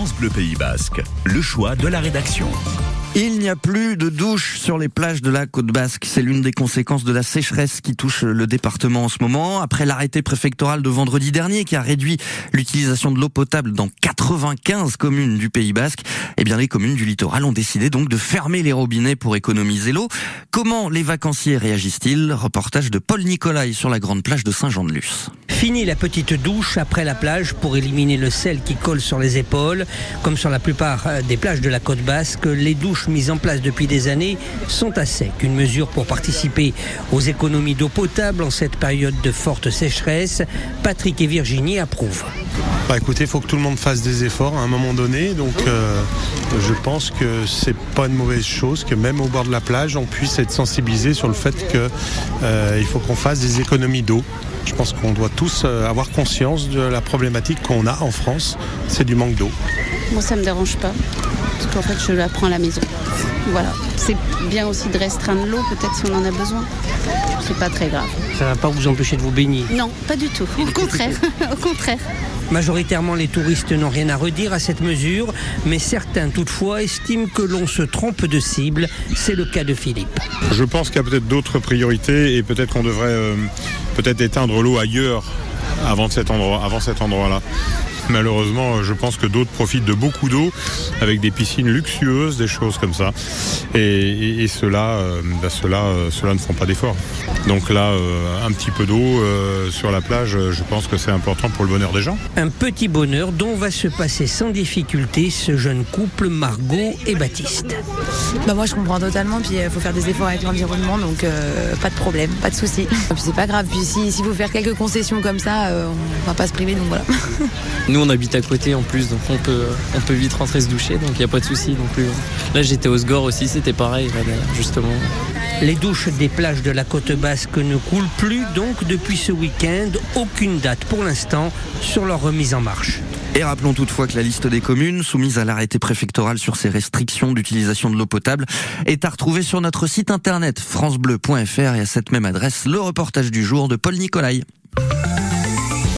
France Pays Basque, le choix de la rédaction. Il n'y a plus de douches sur les plages de la côte basque. C'est l'une des conséquences de la sécheresse qui touche le département en ce moment. Après l'arrêté préfectoral de vendredi dernier qui a réduit l'utilisation de l'eau potable dans 95 communes du Pays basque, eh bien les communes du littoral ont décidé donc de fermer les robinets pour économiser l'eau. Comment les vacanciers réagissent-ils? Reportage de Paul Nicolai sur la grande plage de Saint-Jean-de-Luz. Fini la petite douche après la plage pour éliminer le sel qui colle sur les épaules. Comme sur la plupart euh, des plages de la côte basque, les douches mises en place depuis des années sont à sec. Une mesure pour participer aux économies d'eau potable en cette période de forte sécheresse. Patrick et Virginie approuvent. Bah écoutez, il faut que tout le monde fasse des efforts à un moment donné. Donc euh, je pense que c'est pas une mauvaise chose que même au bord de la plage, on puisse être sensibilisé sur le fait qu'il euh, faut qu'on fasse des économies d'eau. Je pense qu'on doit tous euh, avoir conscience de la problématique qu'on a en France, c'est du manque d'eau. Moi, ça me dérange pas, parce qu'en fait, je la prends à la maison. Voilà. C'est bien aussi de restreindre l'eau, peut-être si on en a besoin. C'est pas très grave. Ça va pas vous empêcher de vous baigner? Non, pas du tout. Au contraire. Au contraire. Majoritairement, les touristes n'ont rien à redire à cette mesure, mais certains toutefois estiment que l'on se trompe de cible. C'est le cas de Philippe. Je pense qu'il y a peut-être d'autres priorités et peut-être qu'on devrait euh, peut-être éteindre l'eau ailleurs avant cet endroit, avant cet endroit-là. Malheureusement, je pense que d'autres profitent de beaucoup d'eau avec des piscines luxueuses, des choses comme ça. Et, ceux-là, euh, bah, euh, ceux ne font pas d'efforts. Donc là, euh, un petit peu d'eau sur la plage, je pense que c'est important pour le bonheur des gens. Un petit bonheur dont va se passer sans difficulté ce jeune couple Margot et Baptiste. Bah moi je comprends totalement, puis il faut faire des efforts avec l'environnement, donc pas de problème, pas de souci. Puis c'est pas grave, puis si, si vous faire quelques concessions comme ça, on va pas se priver, donc voilà. Nous on habite à côté en plus, donc on peut, on peut vite rentrer se doucher, donc il n'y a pas de souci non plus. Là j'étais au Sgore aussi, c'était pareil, justement. Les douches des plages de la côte basque ne coulent plus, donc depuis ce week-end, aucune date pour l'instant sur leur remise en marche. Et rappelons toutefois que la liste des communes soumises à l'arrêté préfectoral sur ces restrictions d'utilisation de l'eau potable est à retrouver sur notre site internet francebleu.fr et à cette même adresse le reportage du jour de Paul Nicolai.